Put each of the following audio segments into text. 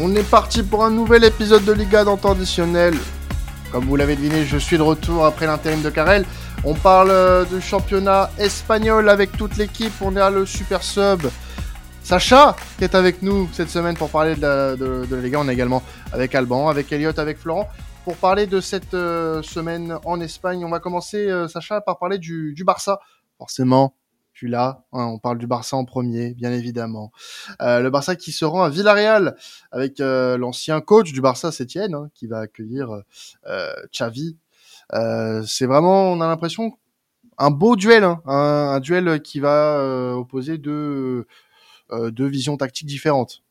On est parti pour un nouvel épisode de Liga dans temps additionnel. Comme vous l'avez deviné, je suis de retour après l'intérim de Carrel. On parle euh, du championnat espagnol avec toute l'équipe. On est à le Super Sub. Sacha qui est avec nous cette semaine pour parler de la, Liga. On est également avec Alban, avec Elliot, avec Florent. Pour parler de cette euh, semaine en Espagne, on va commencer, euh, Sacha, par parler du Barça. Forcément, là. Hein, on parle du Barça en premier, bien évidemment. Euh, le Barça qui se rend à Villarreal avec euh, l'ancien coach du Barça, Sétienne, hein, qui va accueillir euh, Xavi. c'est vraiment, on a l'impression, un beau duel, hein, un, duel qui va opposer deux, deux visions tactiques différentes.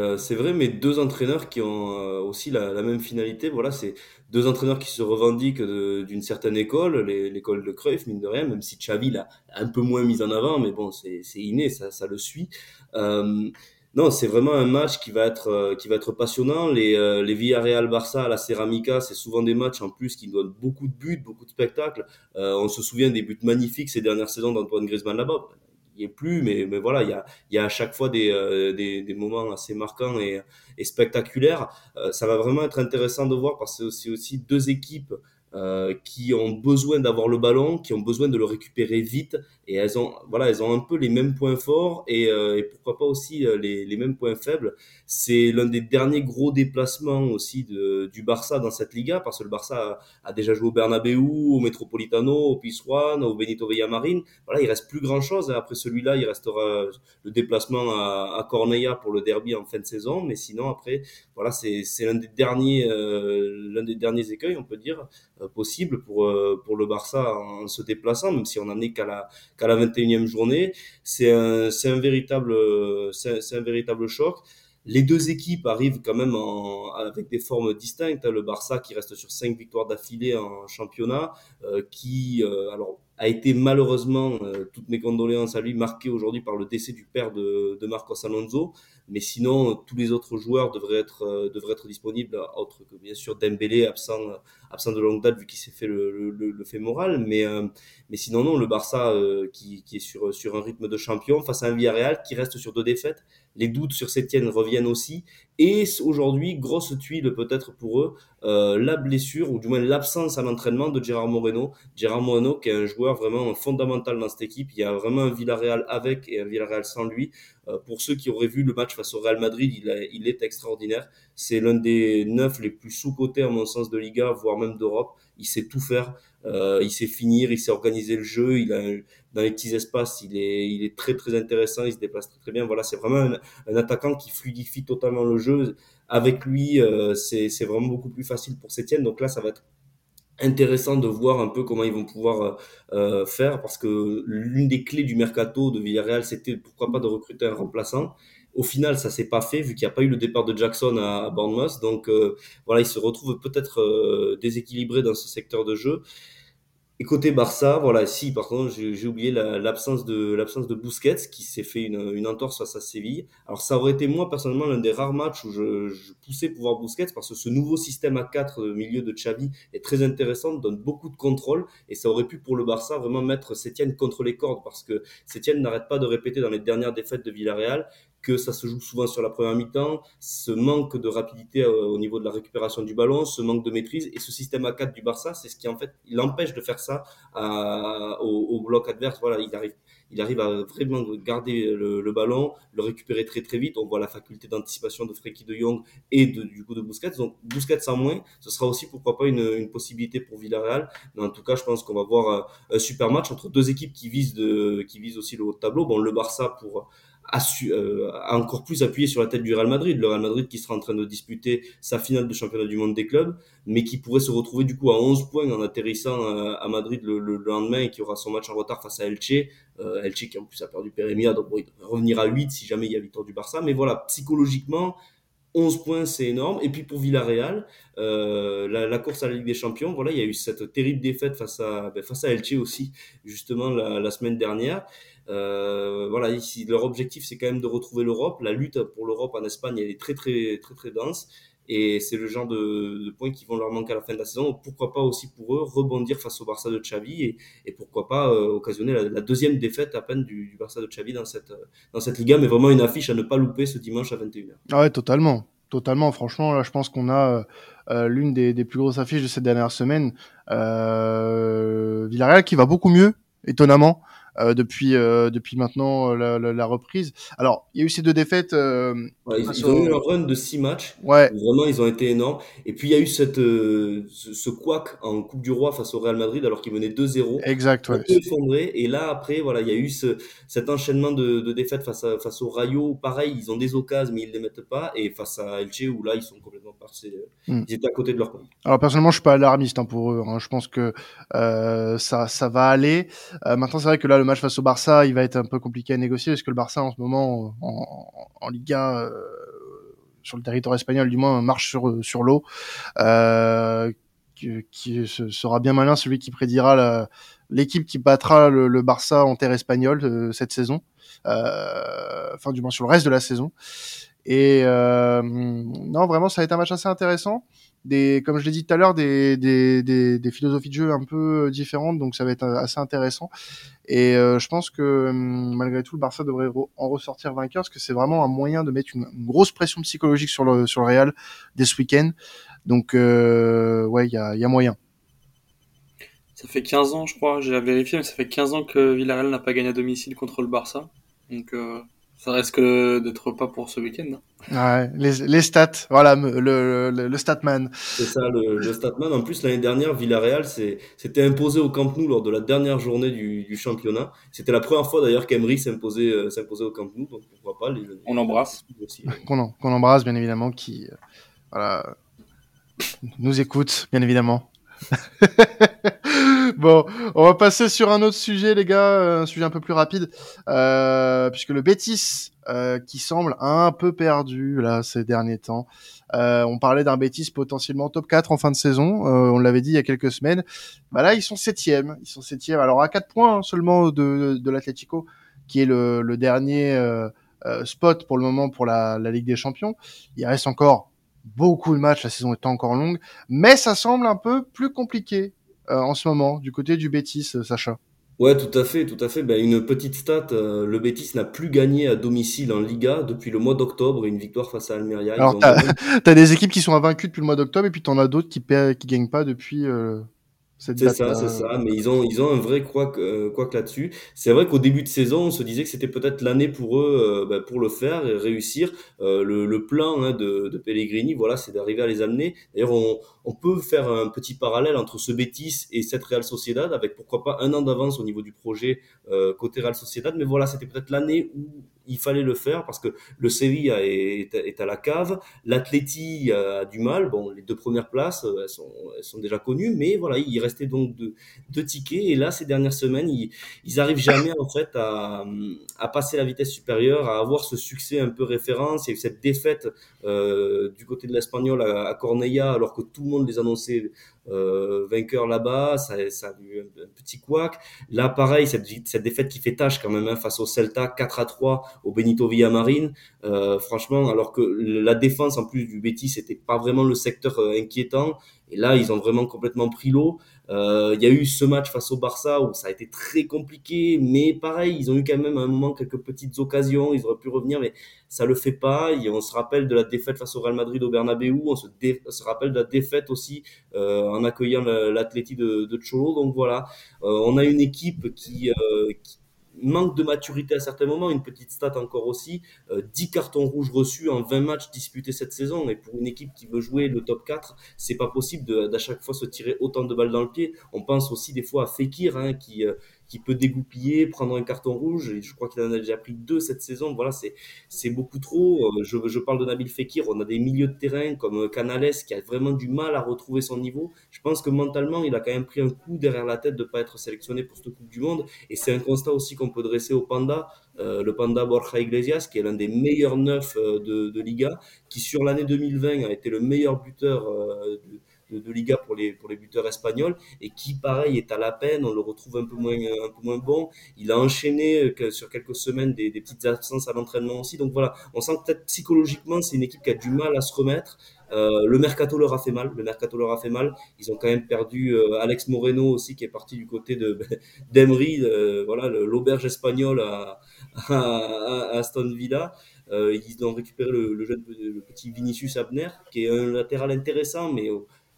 Euh, c'est vrai, mais deux entraîneurs qui ont euh, aussi la, même finalité. Voilà, c'est deux entraîneurs qui se revendiquent d'une certaine école, l'école de Cruyff, mine de rien, même si Xavi l'a un peu moins mis en avant, mais bon, c'est inné, ça, le suit. Euh, non, c'est vraiment un match qui va être, qui va être passionnant. Les, les Villarreal-Barça à la Ceramica, c'est souvent des matchs en plus qui donnent beaucoup de buts, beaucoup de spectacles. on se souvient des buts magnifiques ces dernières saisons d'Antoine Griezmann là-bas plus, mais, mais voilà, il y a, y a à chaque fois des, euh, des, des, moments assez marquants et, et spectaculaires. Euh, ça va vraiment être intéressant de voir parce que c'est aussi deux équipes euh, qui ont besoin d'avoir le ballon, qui ont besoin de le récupérer vite, et elles ont, voilà, elles ont un peu les mêmes points forts et, euh, et pourquoi pas aussi euh, les, les, mêmes points faibles. C'est l'un des derniers gros déplacements aussi de, du Barça dans cette Liga, parce que le Barça a, a déjà joué au Bernabeu, au Metropolitano, au Pizjuan, au Benito Villamarin. Voilà, il reste plus grand chose. Après celui-là, il restera le déplacement à, à Cornella pour le derby en fin de saison, mais sinon après, voilà, c'est l'un des derniers, l'un des derniers écueils, on peut dire euh, possible pour, euh, pour le Barça en se déplaçant, même si on n'en est qu'à la, qu'à la 21e journée. C'est un, c'est un, véritable, c'est, un véritable choc. Les deux équipes arrivent quand même en, avec des formes distinctes. Le Barça qui reste sur cinq victoires d'affilée en championnat, euh, qui alors a été malheureusement, toutes mes condoléances à lui, marqué aujourd'hui par le décès du père de, de Marcos Alonso. Mais sinon, tous les autres joueurs devraient être, euh, devraient être disponibles, autre que bien sûr Dembélé, absent, absent de longue date vu qu'il s'est fait le, le, le, fait moral. Mais, euh, mais sinon, non, le Barça euh, qui, qui, est sur, sur un rythme de champion face à un Villarreal qui reste sur deux défaites. Les doutes sur Sétienne reviennent aussi. Et aujourd'hui, grosse tuile peut-être pour eux, euh, la blessure ou du moins l'absence à l'entraînement de Gérard Moreno. Gérard Moreno qui est un joueur vraiment fondamental dans cette équipe. Il y a vraiment un Villarreal avec et un Villarreal sans lui. Euh, pour ceux qui auraient vu le match face au Real Madrid, il, il est extraordinaire. C'est l'un des neuf les plus sous-cotés à mon sens de Liga, voire même d'Europe. Il sait tout faire. Euh, il sait finir, il sait organiser le jeu. Il a dans les petits espaces, il est, il est très très intéressant. Il se déplace très très bien. Voilà, c'est vraiment un, un, attaquant qui fluidifie totalement le jeu. Avec lui, euh, c'est vraiment beaucoup plus facile pour Sétienne. Donc là, ça va être intéressant de voir un peu comment ils vont pouvoir euh, euh, faire parce que l'une des clés du mercato de Villarreal c'était pourquoi pas de recruter un remplaçant au final ça s'est pas fait vu qu'il n'y a pas eu le départ de Jackson à, Bournemouth. Donc euh, voilà il se retrouve peut-être euh, déséquilibré dans ce secteur de jeu. Et côté Barça, voilà, si, par contre, j'ai oublié l'absence de l'absence de Busquets qui s'est fait une, une entorse face à Séville. Alors ça aurait été moi personnellement l'un des rares matchs où je, je, poussais pour voir Busquets parce que ce nouveau système à 4 milieu de Xavi est très intéressant, donne beaucoup de contrôle et ça aurait pu pour le Barça vraiment mettre Sétienne contre les cordes parce que Sétienne n'arrête pas de répéter dans les dernières défaites de Villarreal que ça se joue souvent sur la première mi-temps, ce manque de rapidité euh, au niveau de la récupération du ballon, ce manque de maîtrise et ce système à 4 du Barça, c'est ce qui en fait l'empêche de faire ça à, au, au, bloc adverse. Voilà, il arrive, il arrive à vraiment garder le, le, ballon, le récupérer très très vite. On voit la faculté d'anticipation de Frenkie de Jong et de, du coup de Busquets. Donc Busquets sans moins, ce sera aussi pourquoi pas une, une possibilité pour Villarreal. Mais en tout cas, je pense qu'on va voir un, un super match entre deux équipes qui visent de, qui visent aussi le haut de tableau. Bon, le Barça pour euh, encore plus appuyé sur la tête du Real Madrid. Le Real Madrid qui sera en train de disputer sa finale de championnat du monde des clubs, mais qui pourrait se retrouver du coup à 11 points en atterrissant euh, à Madrid le, le, lendemain et qui aura son match en retard face à Elche. Euh, Elche qui en plus a perdu Pérémia, donc il devrait revenir à 8 si jamais il y a victoire du Barça. Mais voilà, psychologiquement, 11 points, c'est énorme. Et puis pour Villarreal, la, course à la Ligue des Champions, voilà, il y a eu cette terrible défaite face à, ben, Elche aussi, justement la semaine dernière. Euh, voilà, ici, leur objectif, c'est quand même de retrouver l'Europe. La lutte pour l'Europe en Espagne, elle est très, très, très, très dense. et c'est le genre de, points qui vont leur manquer à la fin de la saison. pourquoi pas aussi pour eux rebondir face au Barça de Xavi et, pourquoi pas occasionner la, deuxième défaite à peine du, Barça de Xavi dans cette, dans cette Liga, mais vraiment une affiche à ne pas louper ce dimanche à 21h. Ah ouais, totalement. Totalement, franchement, là, je pense qu'on a l'une des, plus grosses affiches de cette dernière semaine. Euh, Villarreal qui va beaucoup mieux, étonnamment. Euh, depuis euh, depuis maintenant la, la, reprise. Alors, il y a eu ces deux défaites. Euh, ils, ont eu un run de six matchs. Ouais. Vraiment, ils ont été énormes. Et puis, il y a eu cette, ce, ce couac en Coupe du Roi face au Real Madrid alors qu'ils venaient 2-0. Exact, ouais. effondré. Et là, après, voilà, il y a eu ce, cet enchaînement de, de défaites face, à, face au Rayo. Pareil, ils ont des occasions, mais ils ne les mettent pas. Et face à Elche, où là, ils sont complètement passés. Hmm. Ils étaient à côté de leur compte. Alors, personnellement, je suis pas alarmiste hein, pour eux. Hein. Je pense que ça, ça va aller. maintenant, c'est vrai que là, le match face au Barça, il va être un peu compliqué à négocier parce que le Barça en ce moment en, Liga euh, sur le territoire espagnol du moins marche sur sur l'eau. Euh, qui, sera bien malin celui qui prédira l'équipe qui battra le, Barça en terre espagnole euh, cette saison, enfin du moins sur le reste de la saison. Et non, vraiment, ça va être un match assez intéressant des, comme je l'ai dit tout à l'heure, des, des, des, des, philosophies de jeu un peu euh, différentes, donc ça va être assez intéressant. Et euh, je pense que hum, malgré tout, le Barça devrait en ressortir vainqueur, parce que c'est vraiment un moyen de mettre une, grosse pression psychologique sur le, sur le Real dès ce week-end. Donc euh, ouais, il y a, y a moyen. Ça fait 15 ans, je crois, j'ai vérifié, mais ça fait 15 ans que Villarreal n'a pas gagné à domicile contre le Barça. Donc euh, ça risque d'être pas pour ce week-end. Ouais, les, les, stats, voilà, le, le, le statman. C'est ça, le, le, statman. En plus, l'année dernière, Villarreal s'était imposé au Camp Nou lors de la dernière journée du, du championnat. C'était la première fois d'ailleurs qu'Emery s'imposait euh, s'imposait au Camp Nou, donc pourquoi pas. Les, on l'embrasse. Qu'on embrasse, bien évidemment, qui euh, voilà, nous écoute, bien évidemment. bon, on va passer sur un autre sujet, les gars, un sujet un peu plus rapide, euh, puisque le Bétis, euh, qui semble un peu perdu là ces derniers temps. Euh, on parlait d'un Bétis potentiellement top 4 en fin de saison, euh, on l'avait dit il y a quelques semaines. Bah là, ils sont septième, ils sont septième. Alors à 4 points hein, seulement de, de l'Atlético, qui est le, le dernier euh, euh, spot pour le moment pour la, la Ligue des Champions. Il reste encore beaucoup de matchs, la saison est encore longue, mais ça semble un peu plus compliqué euh, en ce moment du côté du Bétis, euh, Sacha. Ouais, tout à fait, tout à fait. Ben, une petite stat, euh, le Bétis n'a plus gagné à domicile en Liga depuis le mois d'octobre, une victoire face à Almeria. Alors, t'as, as des équipes qui sont invaincues depuis le mois d'octobre et puis t'en as d'autres qui qui gagnent pas depuis c'est ça, c'est ça. Mais ils ont, ils ont un vrai quoi euh, que là-dessus. C'est vrai qu'au début de saison, on se disait que c'était peut-être l'année pour eux, euh, bah, pour le faire et réussir. Euh, le, le, plan hein, de, de Pellegrini, voilà, c'est d'arriver à les amener. D'ailleurs, on, on peut faire un petit parallèle entre ce Betis et cette Real Sociedad, avec pourquoi pas un an d'avance au niveau du projet euh, côté Real Sociedad. Mais voilà, c'était peut-être l'année où il fallait le faire parce que le Sevilla est, à la cave, l'Atleti a du mal. Bon, les deux premières places, elles sont, sont déjà connues, mais voilà, il restait donc deux, deux tickets. Et là, ces dernières semaines, ils, ils arrivent jamais en fait à, à passer la vitesse supérieure, à avoir ce succès un peu référence. et cette défaite euh, du côté de l'Espagnol à, Cornella, alors que tout le monde les annonçait euh, vainqueurs là-bas, ça, ça, a eu un, petit couac. Là, pareil, cette, cette défaite qui fait tâche quand même hein, face au Celta, 4 à 3 au Benito Villamarin. Euh, franchement, alors que la défense en plus du Betis, c'était pas vraiment le secteur euh, inquiétant. Et là, ils ont vraiment complètement pris l'eau. Euh, il y a eu ce match face au Barça où ça a été très compliqué, mais pareil, ils ont eu quand même à un moment quelques petites occasions, ils auraient pu revenir, mais ça le fait pas. On se rappelle de la défaite face au Real Madrid au Bernabeu, on se, rappelle de la défaite aussi en accueillant l'Atleti de, Cholo. Donc voilà, on a une équipe qui, qui manque de maturité à certains moments. Une petite stat encore aussi, 10 euh, cartons rouges reçus en 20 matchs disputés cette saison. Et pour une équipe qui veut jouer le top 4, c'est pas possible d'à chaque fois se tirer autant de balles dans le pied. On pense aussi des fois à Fekir, hein, qui, euh, qui peut dégoupiller, prendre un carton rouge. Je crois qu'il en a déjà pris deux cette saison. Voilà, c'est c'est beaucoup trop. Euh, je, je parle de Nabil Fekir. On a des milieux de terrain comme Canales qui a vraiment du mal à retrouver son niveau. Je pense que mentalement, il a quand même pris un coup derrière la tête de pas être sélectionné pour cette Coupe du Monde. Et c'est un constat aussi qu'on peut dresser au Panda. Euh, le Panda Borja Iglesias, qui est l'un des meilleurs neufs euh, de, de Liga, qui sur l'année 2020 a été le meilleur buteur euh, de, Liga pour les, pour les buteurs espagnols et qui, pareil, est à la peine. On le retrouve un peu moins, un peu moins bon. Il a enchaîné euh, sur quelques semaines des, petites absences à l'entraînement aussi. Donc voilà, on sent peut-être psychologiquement, c'est une équipe qui a du mal à se remettre. Euh, le mercato leur a fait mal. Le mercato leur a fait mal. Ils ont quand même perdu euh, Alex Moreno aussi, qui est parti du côté de d'Emery, voilà, l'auberge espagnole à, à, Aston Villa. ils ont récupéré le, jeune, le petit Vinicius Abner, qui est un latéral intéressant, mais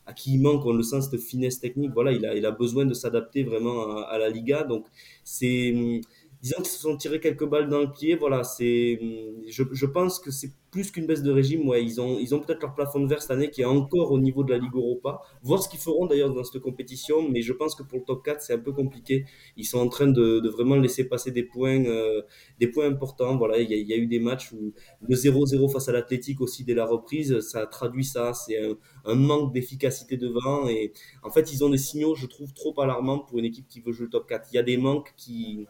à qui il manque, on le sent, cette finesse technique. Voilà, il a, il a besoin de s'adapter vraiment à, à, la Liga. Donc, c'est disons qu'ils se sont tirés quelques balles dans le pied. Voilà, c'est, je, pense que c'est plus qu'une baisse de régime. Ouais, ils ont, ils ont peut-être leur plafond de verre cette année qui est encore au niveau de la Ligue Europa. Voir ce qu'ils feront d'ailleurs dans cette compétition, mais je pense que pour le top 4, c'est un peu compliqué. Ils sont en train de, vraiment laisser passer des points, euh, des points importants. Voilà, il y, a, il y, a, eu des matchs où le 0-0 face à l'Athletic aussi dès la reprise, ça traduit ça. C'est un, un manque d'efficacité devant et en fait, ils ont des signaux, je trouve, trop alarmants pour une équipe qui veut jouer le top 4. Il y a des manques qui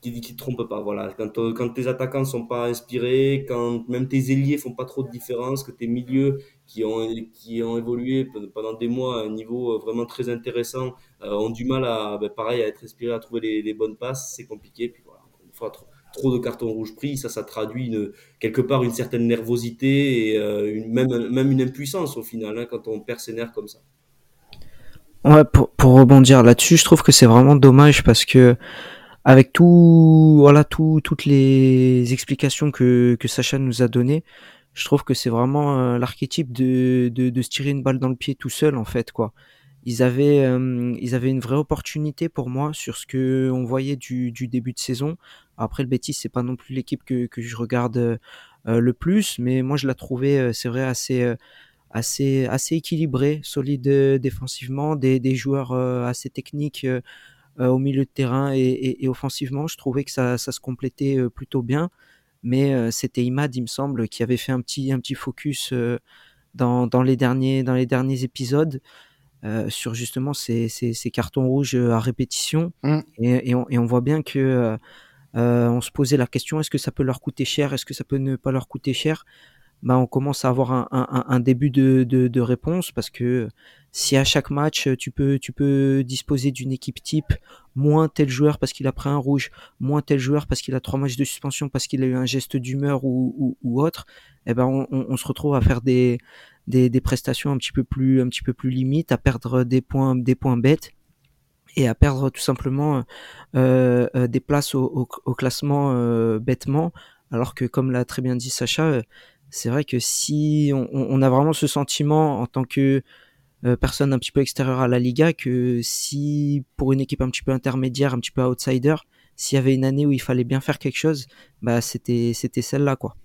qui qu'il te trompe pas. Voilà. Quand, euh, quand tes attaquants sont pas inspirés, quand même tes ailiers font pas trop de différence, que tes milieux qui ont, qui ont évolué pendant des mois à un niveau euh, vraiment très intéressant euh, ont du mal à, ben, pareil, à être inspirés, à trouver les, bonnes passes, c'est compliqué. Puis voilà, une fois trop, de cartons rouges pris, ça, ça traduit quelque part une certaine nervosité et même, même une impuissance au final hein, quand on perd ses nerfs comme ça. Ouais, pour, pour rebondir là-dessus, je trouve que c'est vraiment dommage parce que avec tout, voilà, tout, toutes les explications que, que Sacha nous a données, je trouve que c'est vraiment euh, l'archétype de, de, de, se tirer une balle dans le pied tout seul, en fait, quoi. Ils avaient, euh, ils avaient une vraie opportunité pour moi sur ce que on voyait du, du début de saison. Après, le Betis, c'est pas non plus l'équipe que, que je regarde euh, le plus, mais moi, je la trouvais, c'est vrai, assez, assez, assez équilibrée, solide défensivement, des, des joueurs assez techniques euh, au milieu de terrain et, offensivement. Je trouvais que ça, se complétait euh, plutôt bien. Mais euh, c'était Imad, il me semble, qui avait fait un petit, un petit focus dans, les derniers, dans les derniers épisodes. sur justement ces, ces, cartons rouges à répétition. Mmh. Et, on, et, on, voit bien que on se posait la question est-ce que ça peut leur coûter cher? Est-ce que ça peut ne pas leur coûter cher? Bah, on commence à avoir un, un, un début de, de, de, réponse parce que si à chaque match tu peux, tu peux disposer d'une équipe type, moins tel joueur parce qu'il a pris un rouge, moins tel joueur parce qu'il a trois matchs de suspension, parce qu'il a eu un geste d'humeur ou, ou, ou, autre, eh ben on, on, se retrouve à faire des, des, des, prestations un petit peu plus, un petit peu plus limites, à perdre des points, des points bêtes et à perdre tout simplement euh, euh des places au, au, au classement euh, bêtement, alors que comme l'a très bien dit Sacha c'est vrai que si on, a vraiment ce sentiment en tant que euh, personne un petit peu extérieure à la Liga que si pour une équipe un petit peu intermédiaire, un petit peu outsider, s'il y avait une année où il fallait bien faire quelque chose, bah c'était c'était celle-là quoi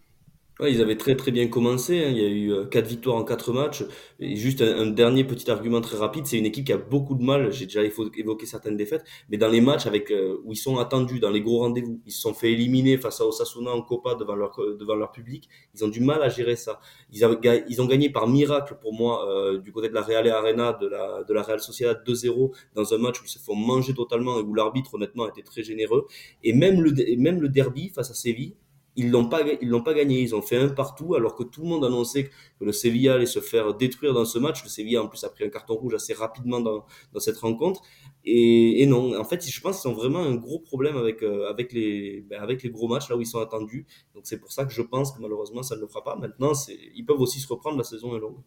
ils avaient très très bien commencé. Hein. Il y a eu euh, quatre victoires en quatre matchs. Et juste un, dernier petit argument très rapide, c'est une équipe qui a beaucoup de mal. J'ai déjà évoqué certaines défaites, mais dans les matchs avec euh, où ils sont attendus, dans les gros rendez-vous, ils se sont fait éliminer face à Osasuna en Copa devant leur devant leur public. Ils ont du mal à gérer ça. Ils, avaient, ils ont gagné par miracle pour moi euh, du côté de la Real Arena de la de la Real Sociedad 2-0 dans un match où ils se font manger totalement et où l'arbitre honnêtement était très généreux. Et même le même le derby face à Séville ils l'ont pas ils l'ont pas gagné. Ils ont fait un partout alors que tout le monde annonçait que le Sevilla allait se faire détruire dans ce match. Le Sevilla en plus a pris un carton rouge assez rapidement dans, dans cette rencontre. Et, et non en fait je pense qu'ils ont vraiment un gros problème avec euh, avec les ben, avec les gros matchs là où ils sont attendus. Donc c'est pour ça que je pense que malheureusement ça ne le fera pas. Maintenant ils peuvent aussi se reprendre la saison est longue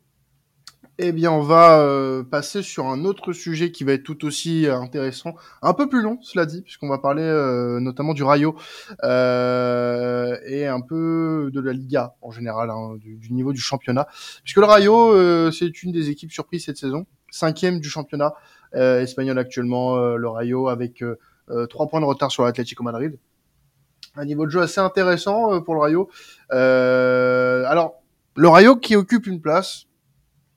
eh bien, on va euh, passer sur un autre sujet qui va être tout aussi euh, intéressant, un peu plus long, cela dit, puisqu'on va parler euh, notamment du Rayo et un peu de la Liga en général, hein, du, du, niveau du championnat, puisque le Rayo, c'est une des équipes surprises cette saison, cinquième du championnat espagnol actuellement, le Rayo avec trois points de retard sur l'Atlético Madrid. Un niveau de jeu assez intéressant pour le Rayo. alors, le Rayo qui occupe une place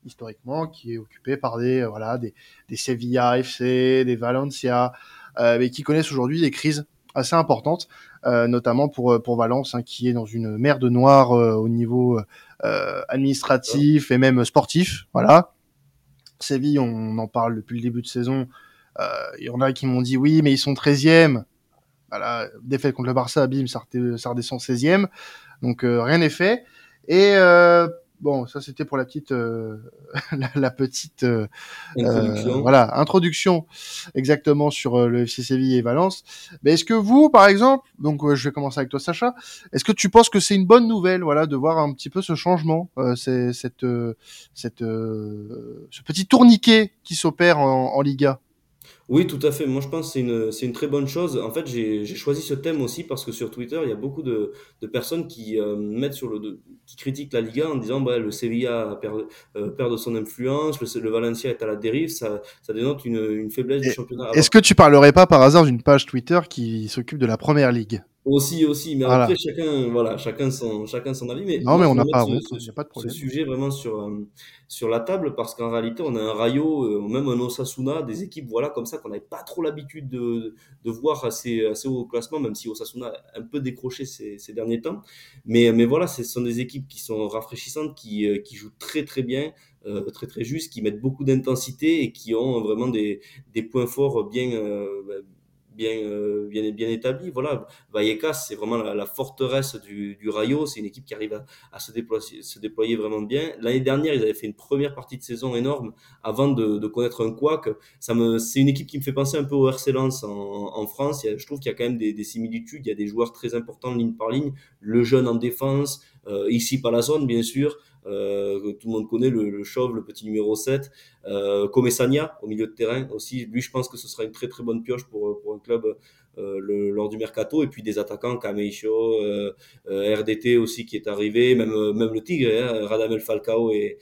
historiquement, qui est occupé par des euh, voilà des, des Sevilla FC, des Valencia, euh, mais qui connaissent aujourd'hui des crises assez importantes, euh, notamment pour pour Valence, hein, qui est dans une mer de noir au niveau administratif et même sportif. Voilà. Séville, on en parle depuis le début de saison. Il y en a qui m'ont dit oui, mais ils sont 13e. Voilà, défaite contre le Barça, bim, ça, redescend 16e. Donc rien n'est fait. Et bon, ça c'était pour la petite, euh, la, petite, euh, Introduction. voilà, introduction exactement sur le FC Séville et Valence. Mais est-ce que vous, par exemple, donc je vais commencer avec toi, Sacha, est-ce que tu penses que c'est une bonne nouvelle, voilà, de voir un petit peu ce changement, c'est cette, cette, ce petit tourniquet qui s'opère en, en Liga? Oui, tout à fait. Moi, je pense que c'est une, c'est une très bonne chose. En fait, j'ai, j'ai choisi ce thème aussi parce que sur Twitter, il y a beaucoup de, de personnes qui euh, mettent sur le, de- qui critiquent la Liga en disant, bah, le Sevilla perd, euh, perd de son influence, le, le Valencia est à la dérive. Ça, ça dénote une, une faiblesse du Et- championnat. Alors, Est-ce que tu parlerais pas par hasard d'une page Twitter qui s'occupe de la première ligue? Aussi, aussi, mais Voilà. après chacun, voilà, chacun son, chacun son avis. Mais Non, mais on n'a pas ce, ce, pas de ce problème. sujet vraiment sur, euh, sur la table parce qu'en réalité, on a un Rayo, euh, même un Osasuna, des équipes, voilà, comme ça qu'on n'avait pas trop l'habitude de, de voir assez, assez haut au classement, même si Osasuna a un peu décroché ces, ces derniers temps. Mais, mais voilà, ce sont des équipes qui sont rafraîchissantes, qui, euh, qui jouent très très bien, euh, très très juste, qui mettent beaucoup d'intensité et qui ont vraiment des, des points forts bien, euh, bien, euh, bien, bien établis. Voilà, Vallecas, c'est vraiment la, forteresse du, Rayo. C'est une équipe qui arrive à, se, déployer, vraiment bien. L'année dernière, ils avaient fait une première partie de saison énorme avant de, connaître un couac. Ça me, c'est une équipe qui me fait penser un peu au RC Lens en, France. Je trouve qu'il y a quand même des, des similitudes. Il y a des joueurs très importants ligne par ligne. Le jeune en défense, euh, ici pas la zone, bien sûr. Euh, tout le monde connaît le, le chauve, le petit numéro 7. Euh, au milieu de terrain aussi. Lui, je pense que ce sera une très très bonne pioche pour, pour un club euh, lors du mercato. Et puis des attaquants, Kameicho, euh, RDT aussi qui est arrivé, même, même le Tigre, hein, Radamel Falcao est,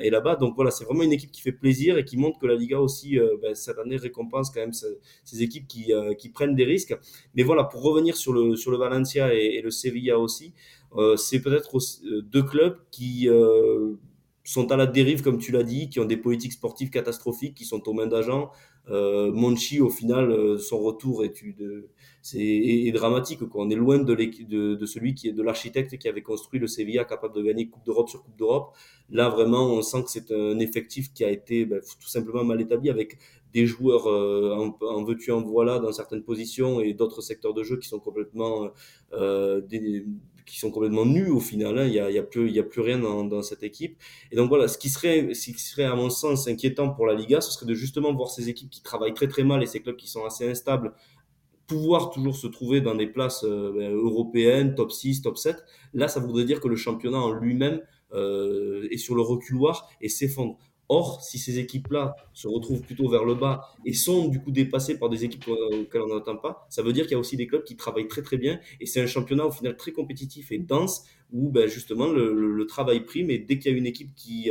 est là-bas. Donc voilà, c'est vraiment une équipe qui fait plaisir et qui montre que la Liga aussi, ben, cette année, récompense quand même ces, équipes qui, qui prennent des risques. Mais voilà, pour revenir sur le, sur le Valencia et, et le Sevilla aussi, c'est peut-être euh, deux clubs qui euh, sont à la dérive, comme tu l'as dit, qui ont des politiques sportives catastrophiques, qui sont aux mains d'agents. Euh, Monchi, au final, euh, son retour est, dramatique. On est loin de, celui qui est de l'architecte qui avait construit le Sevilla capable de gagner Coupe d'Europe sur Coupe d'Europe. Là, vraiment, on sent que c'est un effectif qui a été ben, tout simplement mal établi avec des joueurs euh, en, en veux-tu en voilà dans certaines positions et d'autres secteurs de jeu qui sont complètement euh, qui sont complètement nus au final. Hein. Il y a, plus, y a plus rien dans, cette équipe. Et donc voilà, ce qui serait, ce qui serait à mon sens inquiétant pour la Liga, ce serait de justement voir ces équipes qui travaillent très très mal et ces clubs qui sont assez instables pouvoir toujours se trouver dans des places euh, européennes, top 6, top 7. Là, ça voudrait dire que le championnat en lui-même euh, est sur le reculoir et s'effondre. Or, si ces équipes-là se retrouvent plutôt vers le bas et sont du coup dépassées par des équipes auxquelles on n'attend pas, ça veut dire qu'il y a aussi des clubs qui travaillent très très bien et c'est un championnat au final très compétitif et dense où ben, justement le, travail prime et dès qu'il y a une équipe qui,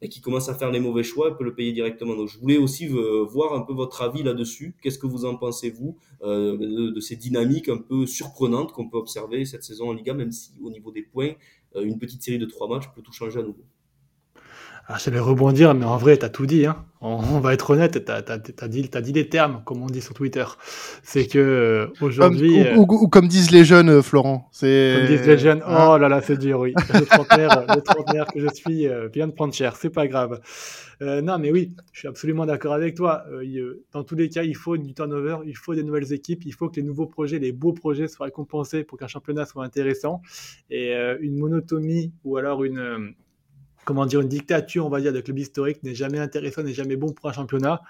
ben, qui commence à faire les mauvais choix, elle peut le payer directement. Donc je voulais aussi euh, voir un peu votre avis là-dessus. Qu'est-ce que vous en pensez vous euh, de, ces dynamiques un peu surprenantes qu'on peut observer cette saison en Liga, même si au niveau des points, euh, une petite série de trois matchs peut tout changer à nouveau? Alors, je vais rebondir, mais en vrai, tu as tout dit. Hein. On, on, va être honnête, tu as, as, dit, as dit les termes, comme on dit sur Twitter. C'est que euh, aujourd'hui. Ou, ou, ou, comme disent les jeunes, euh, Florent. Comme disent les jeunes, oh là là, c'est dur, oui. Le trentenaire, le trentenaire que je suis euh, vient de prendre cher, c'est pas grave. Euh, non, mais oui, je suis absolument d'accord avec toi. Dans tous les cas, il faut du turnover, il faut des nouvelles équipes, il faut que les nouveaux projets, les beaux projets soient récompensés pour qu'un championnat soit intéressant. Et une monotomie ou alors une comment dire, une dictature, on va dire, de clubs historiques n'est jamais intéressant, n'est jamais bon pour un championnat.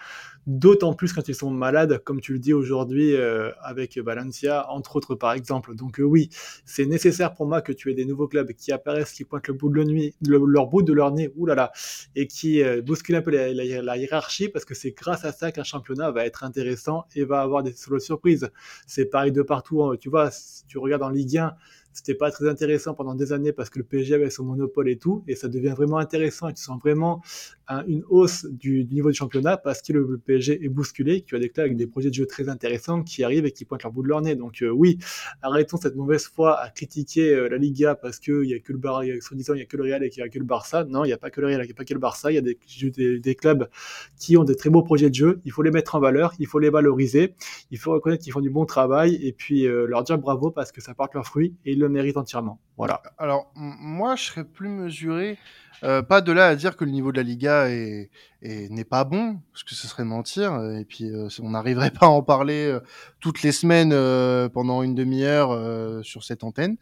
D'autant plus quand ils sont malades, comme tu le dis aujourd'hui euh, avec Valencia, entre autres par exemple. Donc euh, oui, c'est nécessaire pour moi que tu aies des nouveaux clubs qui apparaissent, qui pointent le bout de leur, nuit, le, leur bout de leur nez, oulala, et qui euh, bousculent un peu la hiérarchie, parce que c'est grâce à ça qu'un championnat va être intéressant et va avoir des solo surprises. C'est pareil de partout. Hein. Tu vois, si tu regardes en Ligue 1, c'était pas très intéressant pendant des années parce que le PSG avait son monopole et tout, et ça devient vraiment intéressant et tu sens vraiment un, une hausse du, niveau du championnat parce que le, PSG est bousculé, tu as des clubs avec des projets de jeu très intéressants qui arrivent et qui pointent leur bout de leur nez. Donc euh, oui, arrêtons cette mauvaise foi à critiquer euh, la Liga parce qu'il y a que le Bar, il y a que le Real et qu'il y a que le Barça. Non, il n'y a pas que le Real, il n'y a pas que le Barça, il y a des, clubs qui ont des très beaux projets de jeu, il faut les mettre en valeur, il faut les valoriser, il faut reconnaître qu'ils font du bon travail et puis euh, leur dire bravo parce que ça porte leurs fruits et ils le méritent entièrement. Voilà. Alors, moi, je serais plus mesuré. Euh, pas de là à dire que le niveau de la Liga est, n'est pas bon, parce que ce serait mentir. Et puis, euh, on n'arriverait pas à en parler euh, toutes les semaines pendant une demi-heure sur cette antenne.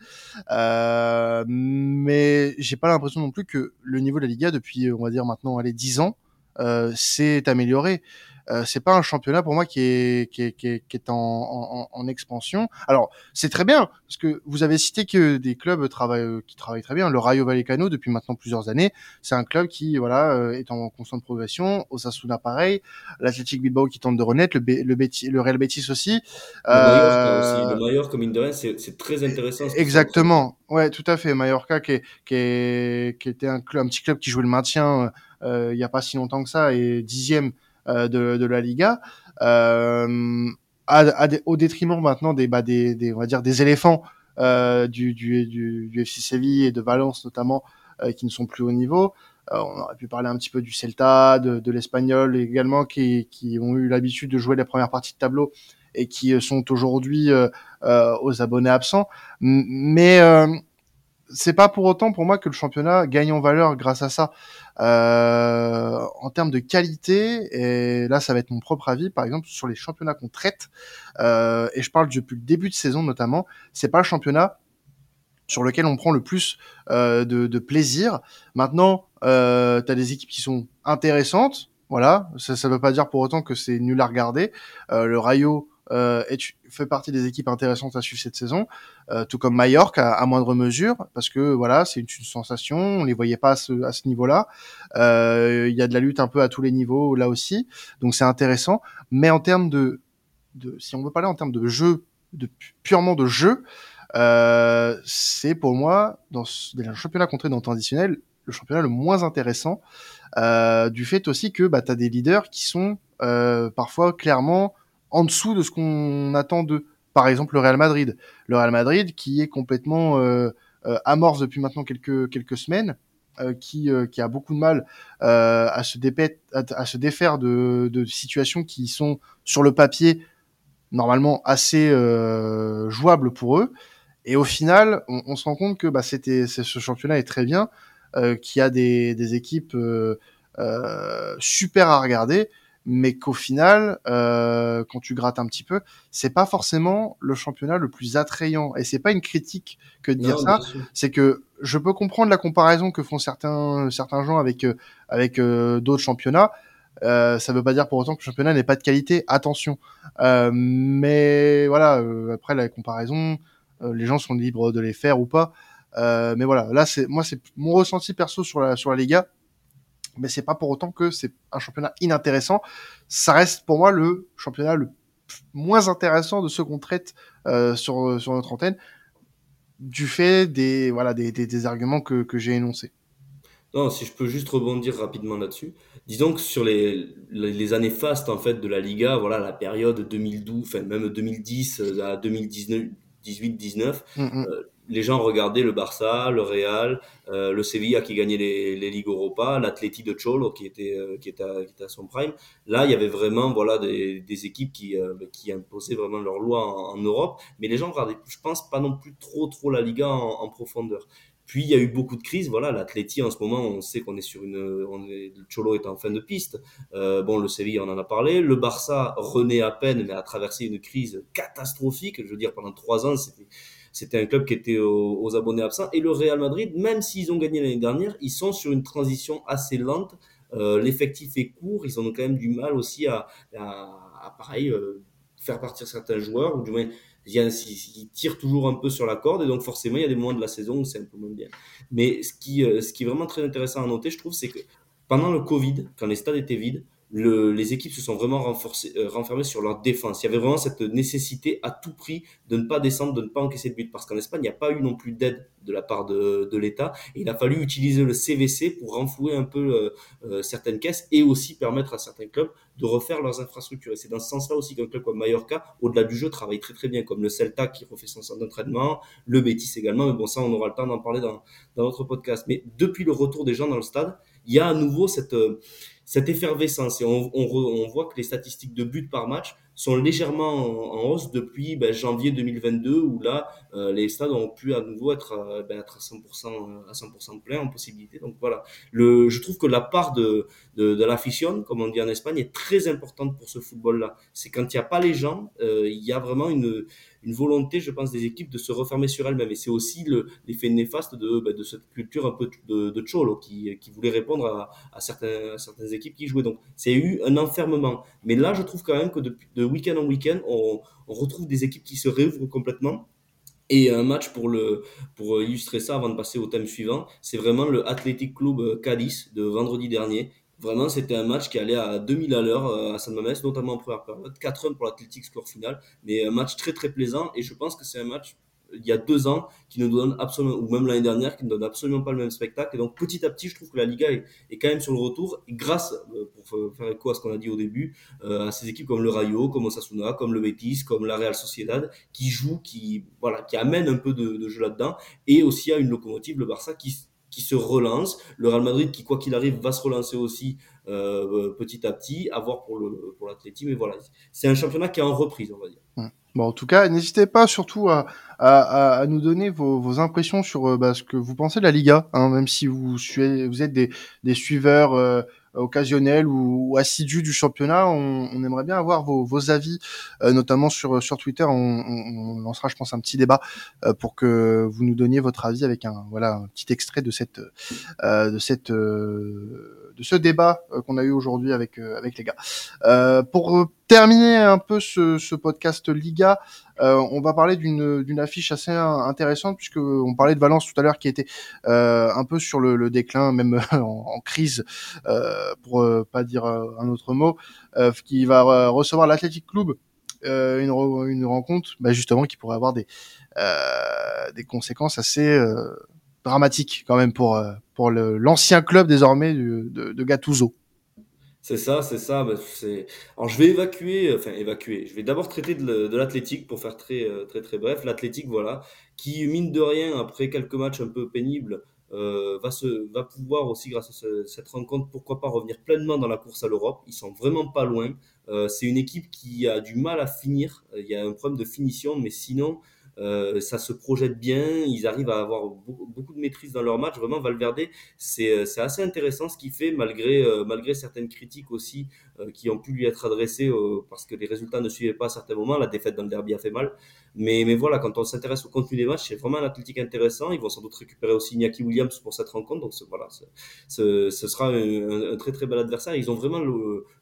mais j'ai pas l'impression non plus que le niveau de la Liga, depuis, on va dire maintenant, allez, 10 ans, s'est amélioré. Euh, c'est pas un championnat pour moi qui est qui est, qui est, qui est en, en, en, expansion. Alors c'est très bien parce que vous avez cité que des clubs travaillent qui travaillent très bien. Le Rayo Vallecano depuis maintenant plusieurs années, c'est un club qui voilà euh, est en constante progression. Osasuna pareil, l'Athletic Bilbao qui tente de renaître, le, le, le Real Betis aussi. Le Mallorca euh, aussi. Le Mallorca mine de rien, c'est très intéressant. Exactement. Ouais, tout à fait. Mallorca qui est, qui, est, qui était un, club, un petit club qui jouait le maintien euh, il y a pas si longtemps que ça et dixième euh, de, de, la Liga, euh, à, au détriment maintenant des, bah, des, des, on va dire des éléphants euh, du, du, du, du, FC Séville et de Valence notamment, qui ne sont plus au niveau. on aurait pu parler un petit peu du Celta, de, de l'Espagnol également, qui, qui ont eu l'habitude de jouer les premières parties de tableau et qui sont aujourd'hui euh, aux abonnés absents. Mais euh, c'est pas pour autant pour moi que le championnat gagne en valeur grâce à ça. Euh, en termes de qualité, et là ça va être mon propre avis, par exemple sur les championnats qu'on traite, euh, et je parle depuis le début de saison notamment, c'est pas le championnat sur lequel on prend le plus euh, de, de, plaisir. Maintenant, euh, tu as des équipes qui sont intéressantes, voilà, ça ne veut pas dire pour autant que c'est nul à regarder. Euh, le Rayo euh, et tu fais partie des équipes intéressantes à suivre cette saison, euh, tout comme Mallorca à, moindre mesure, parce que voilà, c'est une, sensation, on les voyait pas à ce, à ce niveau-là. Euh, il y a de la lutte un peu à tous les niveaux là aussi, donc c'est intéressant. Mais en termes de, de, si on veut parler en termes de jeu, de purement de jeu, euh, c'est pour moi dans, dans le championnat contré dans le traditionnel le championnat le moins intéressant euh, du fait aussi que bah, tu as des leaders qui sont parfois clairement en dessous de ce qu'on attend d'eux. Par exemple, le Real Madrid. Le Real Madrid qui est complètement euh, euh amorce depuis maintenant quelques, quelques semaines, euh, qui, euh, qui a beaucoup de mal à, se à, se défaire de, de situations qui sont sur le papier normalement assez jouables pour eux. Et au final, on, se rend compte que bah, c'était, ce championnat est très bien, euh, qu'il y a des, des équipes euh, super à regarder, mais qu'au final, euh, quand tu grattes un petit peu, c'est pas forcément le championnat le plus attrayant. Et c'est pas une critique que de dire ça, c'est que je peux comprendre la comparaison que font certains certains gens avec euh, avec euh, d'autres championnats. Euh, ça veut pas dire pour autant que le championnat n'est pas de qualité. Attention. Euh, mais voilà, euh, après la comparaison, les gens sont libres de les faire ou pas. mais voilà, là c'est moi c'est mon ressenti perso sur la sur la Liga mais c'est pas pour autant que c'est un championnat inintéressant. Ça reste pour moi le championnat le moins intéressant de ceux qu'on traite euh, sur, sur notre antenne, du fait des, voilà, des, des, des arguments que, que j'ai énoncés. Non, si je peux juste rebondir rapidement là-dessus. Disons que sur les, les, années fastes en fait de la Liga, voilà la période 2012, enfin même 2010 euh, à 2019, 18-19, mm -hmm. euh, les gens regardaient le Barça, le Real, euh, le Sevilla qui gagnait les, les Ligues Europa, l'Atleti de Cholo qui était, euh, qui, était à, qui était à son prime. Là, il y avait vraiment voilà, des, des équipes qui, euh, qui imposaient vraiment leur loi en, Europe, mais les gens regardaient, je pense, pas non plus trop, trop la Liga en, en profondeur. Puis il y a eu beaucoup de crises. Voilà, l'Atleti en ce moment, on sait qu'on est sur une, on est, le Cholo est en fin de piste. Euh, bon, le Sevilla, on en a parlé. Le Barça renaît à peine, mais a traversé une crise catastrophique. Je veux dire, pendant trois ans, c'était c'était un club qui était aux, abonnés absents. Et le Real Madrid, même s'ils ont gagné l'année dernière, ils sont sur une transition assez lente. Euh, L'effectif est court, ils ont quand même du mal aussi à pareil, euh, faire partir certains joueurs, ou du moins, ils tirent toujours un peu sur la corde, et donc forcément, il y a des moments de la saison où c'est un peu moins bien. Mais ce qui, euh, ce qui est vraiment très intéressant à noter, je trouve, c'est que pendant le Covid, quand les stades étaient vides, le, les équipes se sont vraiment renforcées, euh, renfermées sur leur défense. Il y avait vraiment cette nécessité à tout prix de ne pas descendre, de ne pas encaisser de but. Parce qu'en Espagne, il n'y a pas eu non plus d'aide de la part de, de l'État. Il a fallu utiliser le CVC pour renflouer un peu euh, euh, certaines caisses et aussi permettre à certains clubs de refaire leurs infrastructures. Et c'est dans ce sens-là aussi qu'un club comme Mallorca, au-delà du jeu, travaille très très bien, comme le Celta qui refait son centre d'entraînement, le Betis également. Mais bon, ça, on aura le temps d'en parler dans, dans notre podcast. Mais depuis le retour des gens dans le stade, il y a à nouveau cette... Euh, cette effervescence. On, on, on, voit que les statistiques de buts par match sont légèrement en, hausse depuis ben, janvier 2022 où là euh, les stades ont pu à nouveau être, euh, ben, être à 100% à 100% plein en possibilité. Donc voilà, le, je trouve que la part de de, de comme on dit en Espagne, est très importante pour ce football-là. C'est quand il n'y a pas les gens, euh, il y a vraiment une une volonté, je pense, des équipes de se refermer sur elles-mêmes. Et c'est aussi l'effet néfaste de, bah, de cette culture un peu de, cholo qui, voulait répondre à, certaines équipes qui jouaient. Donc, c'est eu un enfermement. Mais là, je trouve quand même que de, week-end en week-end, on, retrouve des équipes qui se réouvrent complètement. Et un match pour, pour illustrer ça avant de passer au thème suivant, c'est vraiment le Athletic Club Cadiz de vendredi dernier Vraiment, c'était un match qui allait à 2000 à l'heure euh, à San Mamés, notamment en première période. 4 1 pour l'Athletic score final, mais un match très très plaisant. Et je pense que c'est un match il y a deux ans qui nous donne absolument, ou même l'année dernière, qui ne donne absolument pas le même spectacle. Et donc petit à petit, je trouve que la Liga est, est quand même sur le retour. Et grâce, euh, pour faire écho à ce qu'on a dit au début, euh, à ces équipes comme le Rayo, comme Osasuna, comme le Betis, comme la Real Sociedad, qui jouent, qui voilà, qui amènent un peu de, de jeu là-dedans, et aussi à une locomotive, le Barça, qui qui se relance. Le Real Madrid qui, quoi qu'il arrive, va se relancer aussi euh, petit à petit, à voir pour le pour Mais voilà, c'est un championnat qui est en reprise, on va dire. Bon, en tout cas, n'hésitez pas surtout à, à, à, nous donner vos, vos impressions sur euh, bah, ce que vous pensez de la Liga, hein, même si vous, suivez, vous êtes des, des suiveurs euh, occasionnel ou, ou, assidu du championnat. On, on, aimerait bien avoir vos, vos avis, euh, notamment sur sur Twitter. On, on, lancera, je pense, un petit débat euh, pour que vous nous donniez votre avis avec un voilà un petit extrait de cette euh, de cette euh, de ce débat euh, qu'on a eu aujourd'hui avec avec les gars. pour terminer un peu ce, ce podcast Liga, euh, on va parler d'une affiche assez intéressante puisque on parlait de Valence tout à l'heure qui était euh, un peu sur le, le déclin, même en, en crise, euh, pour euh, pas dire euh, un autre mot, euh, qui va recevoir l'Athletic Club. une, une rencontre bah, justement qui pourrait avoir des des conséquences assez dramatiques quand même pour pour l'ancien club désormais de, de Gattuso. C'est ça, c'est ça. Bah, c'est... Alors, je vais évacuer, enfin évacuer. Je vais d'abord traiter de, l'athlétique pour faire très, euh, très, très bref. L'athlétique, voilà, qui mine de rien, après quelques matchs un peu pénibles, euh, va se, va pouvoir aussi, grâce à ce, cette rencontre, pourquoi pas revenir pleinement dans la course à l'Europe. Ils sont vraiment pas loin. Euh, c'est une équipe qui a du mal à finir. Il y a un problème de finition, mais sinon, euh, ça se projette bien, ils arrivent à avoir beaucoup, de maîtrise dans leur match. Vraiment, Valverde, c'est euh, assez intéressant ce qu'il fait, malgré, euh, malgré certaines critiques aussi qui ont pu lui être adressées euh, parce que les résultats ne suivaient pas à certains moments. La défaite dans le derby a fait mal. Mais, mais voilà, quand on s'intéresse au contenu des matchs, c'est vraiment un athlétique intéressant. Ils vont sans doute récupérer aussi Iñaki Williams pour cette rencontre. Donc voilà, ce, sera un, très très bel adversaire. Ils ont vraiment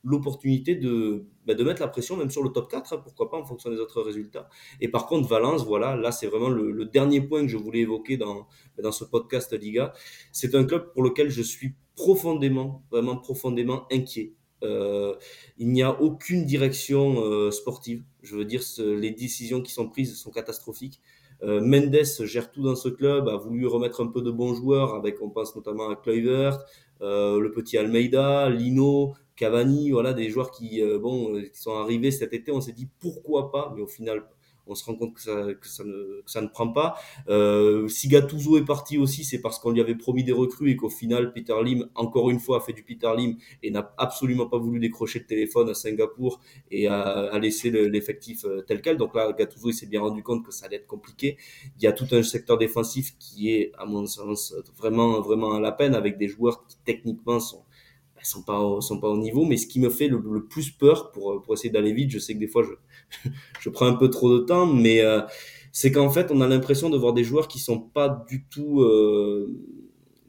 l'opportunité de, bah, de mettre la pression même sur le top 4, hein, pourquoi pas en fonction des autres résultats. Et par contre, Valence, voilà, là c'est vraiment le, le, dernier point que je voulais évoquer dans, dans ce podcast Liga. C'est un club pour lequel je suis profondément, vraiment profondément inquiet. Euh, il n'y a aucune direction euh, sportive. Je veux dire, ce, les décisions qui sont prises sont catastrophiques. Euh, Mendes gère tout dans ce club, a voulu remettre un peu de bons joueurs, avec on pense notamment à Kluivert, euh, le petit Almeida, Lino, Cavani, voilà des joueurs qui euh, bon euh, qui sont arrivés cet été. On s'est dit pourquoi pas, mais au final on se rend compte que ça, que ça, ne, que ça ne prend pas. Euh, si Gattuso est parti aussi, c'est parce qu'on lui avait promis des recrues et qu'au final, Peter Lim, encore une fois, a fait du Peter Lim et n'a absolument pas voulu décrocher le téléphone à Singapour et a, a laissé l'effectif euh, tel quel. Donc là, Gattuso, il s'est bien rendu compte que ça allait être compliqué. Il y a tout un secteur défensif qui est, à mon sens, vraiment, vraiment à la peine avec des joueurs qui techniquement sont sont pas au, sont pas au niveau mais ce qui me fait le, plus peur pour pour essayer d'aller vite je sais que des fois je je prends un peu trop de temps mais euh, c'est qu'en fait on a l'impression de voir des joueurs qui sont pas du tout euh,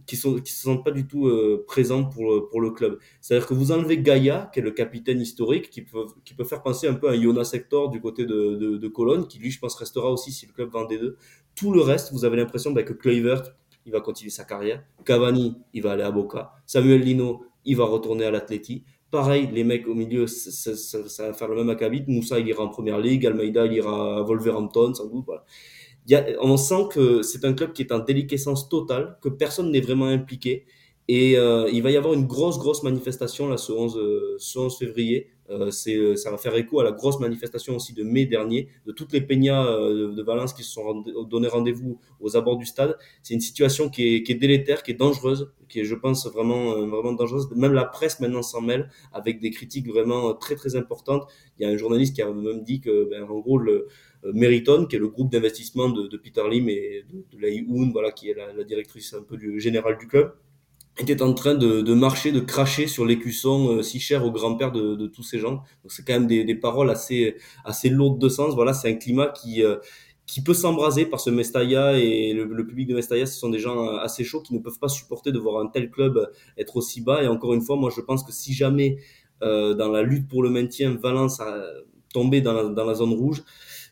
qui sont qui se pas du tout euh, présents pour pour le club c'est-à-dire que vous enlevez Gaïa qui est le capitaine historique qui peut qui peut faire penser un peu à Jonas Hector du côté de de, de Cologne qui lui je pense restera aussi si le club vend des deux tout le reste vous avez l'impression bah, que Kluivert il va continuer sa carrière. Cavani, il va aller à Boca. Samuel Lino, il va retourner à l'Atleti. Pareil, les mecs au milieu, ça, va faire le même acabit. Moussa, il ira en première ligue. Almeida, il ira à Wolverhampton, sans doute. Voilà. Il y a, on sent que c'est un club qui est en déliquescence totale, que personne n'est vraiment impliqué. Et euh, il va y avoir une grosse, grosse manifestation là, ce 11, ce 11 février Euh, c'est, euh, ça va faire écho à la grosse manifestation aussi de mai dernier, de toutes les peñas euh, de Valence qui se sont donné rendez-vous aux abords du stade. C'est une situation qui est, qui est délétère, qui est dangereuse, qui est, je pense, vraiment, vraiment dangereuse. Même la presse maintenant s'en mêle avec des critiques vraiment très, très importantes. Il y a un journaliste qui a même dit que, ben, en gros, le, Meriton, qui est le groupe d'investissement de, de, Peter Lim et de, de Lai voilà, qui est la, la directrice un peu du, générale du club, était en train de, de, marcher, de cracher sur l'écusson euh, si cher au grand-père de, de, tous ces gens. Donc c'est quand même des, des, paroles assez assez lourdes de sens. Voilà, c'est un climat qui euh, qui peut s'embraser par ce Mestalla et le, le, public de Mestalla, ce sont des gens euh, assez chauds qui ne peuvent pas supporter de voir un tel club être aussi bas. Et encore une fois, moi je pense que si jamais dans la lutte pour le maintien, Valence a tombé dans la, dans la zone rouge,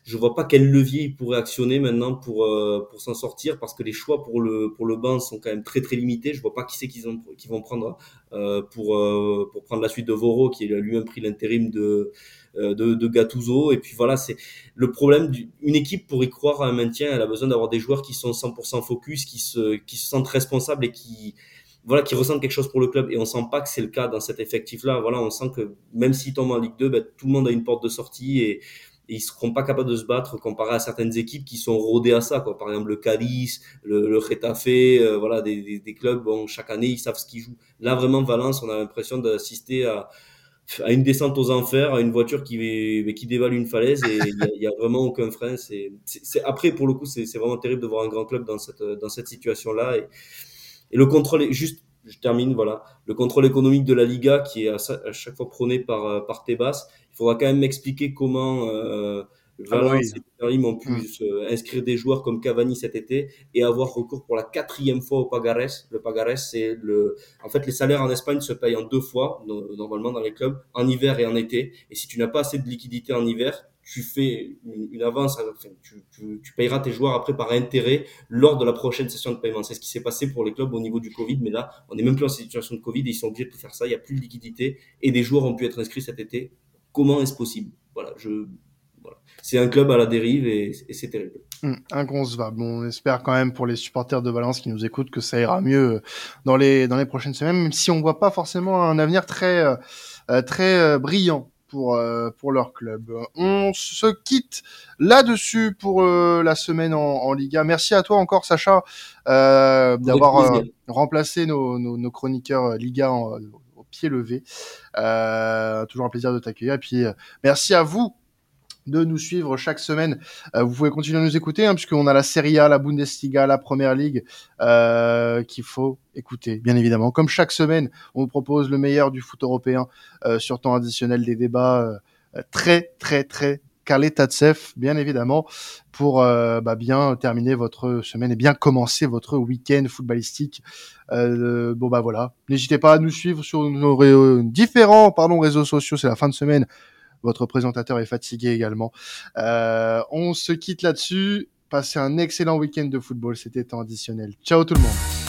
je vois pas quel levier ils pourraient actionner maintenant pour euh, pour s'en sortir parce que les choix pour le pour le banc sont quand même très très limités. Je vois pas qui c'est qu'ils ont qui vont prendre euh, pour euh, pour prendre la suite de Voro qui a lui-même pris l'intérim de, de de Gattuso et puis voilà c'est le problème d'une équipe pour y croire à un maintien elle a besoin d'avoir des joueurs qui sont 100% focus qui se qui se sentent responsables et qui voilà, qui ressentent quelque chose pour le club. Et on sent pas que c'est le cas dans cet effectif-là. Voilà, on sent que même s'ils tombent en Ligue 2, ben, tout le monde a une porte de sortie et, et ils seront pas capables de se battre comparé à certaines équipes qui sont rodées à ça quoi par exemple le Cadiz le, le euh, voilà des, des, des, clubs bon chaque année ils savent ce qu'ils jouent là vraiment Valence on a l'impression d'assister à à une descente aux enfers à une voiture qui qui dévale une falaise et il y, a vraiment aucun frein c'est après pour le coup c'est vraiment terrible de voir un grand club dans cette dans cette situation là et, et le contrôle juste je termine, voilà. Le contrôle économique de la Liga, qui est à, chaque fois prôné par, par Tebas. Il faudra quand même m'expliquer comment euh, ah Valence et Paris ont pu mm. inscrire des joueurs comme Cavani cet été et avoir recours pour la quatrième fois au Pagares. Le Pagares, c'est le, en fait, les salaires en Espagne se payent en deux fois, normalement dans les clubs, en hiver et en été. Et si tu n'as pas assez de liquidité en hiver, tu fais une, avance, tu, tu, tu, payeras tes joueurs après par intérêt lors de la prochaine session de paiement. C'est ce qui s'est passé pour les clubs au niveau du Covid, mais là, on n'est même plus en situation de Covid et ils sont obligés de faire ça. Il n'y a plus de liquidité et des joueurs ont pu être inscrits cet été. Comment est-ce possible? Voilà, je, voilà. c'est un club à la dérive et, et c'est terrible. Mmh, inconcevable. Bon, on espère quand même pour les supporters de Valence qui nous écoutent que ça ira mieux dans les dans les prochaines semaines, même si on voit pas forcément un avenir très euh, très euh, brillant pour euh, pour leur club. On se quitte là-dessus pour euh, la semaine en, en, Liga. Merci à toi encore Sacha euh, d'avoir euh, remplacé nos, nos, nos, chroniqueurs Liga en, pied levé. toujours un plaisir de t'accueillir. Et puis merci à vous de nous suivre chaque semaine. Euh, vous pouvez continuer à nous écouter, hein, puisqu'on a la Serie A, la Bundesliga, la Première Ligue, euh, qu'il faut écouter, bien évidemment. Comme chaque semaine, on vous propose le meilleur du foot européen euh, sur temps additionnel, des débats euh, très, très, très calés Tatsef, bien évidemment, pour euh, bah, bien terminer votre semaine et bien commencer votre week-end footballistique. bon bah voilà, n'hésitez pas à nous suivre sur nos différents pardon réseaux sociaux. C'est la fin de semaine votre présentateur est fatigué également. Euh, on se quitte là-dessus. Passez un excellent week-end de football. C'était temps additionnel. Ciao tout le monde.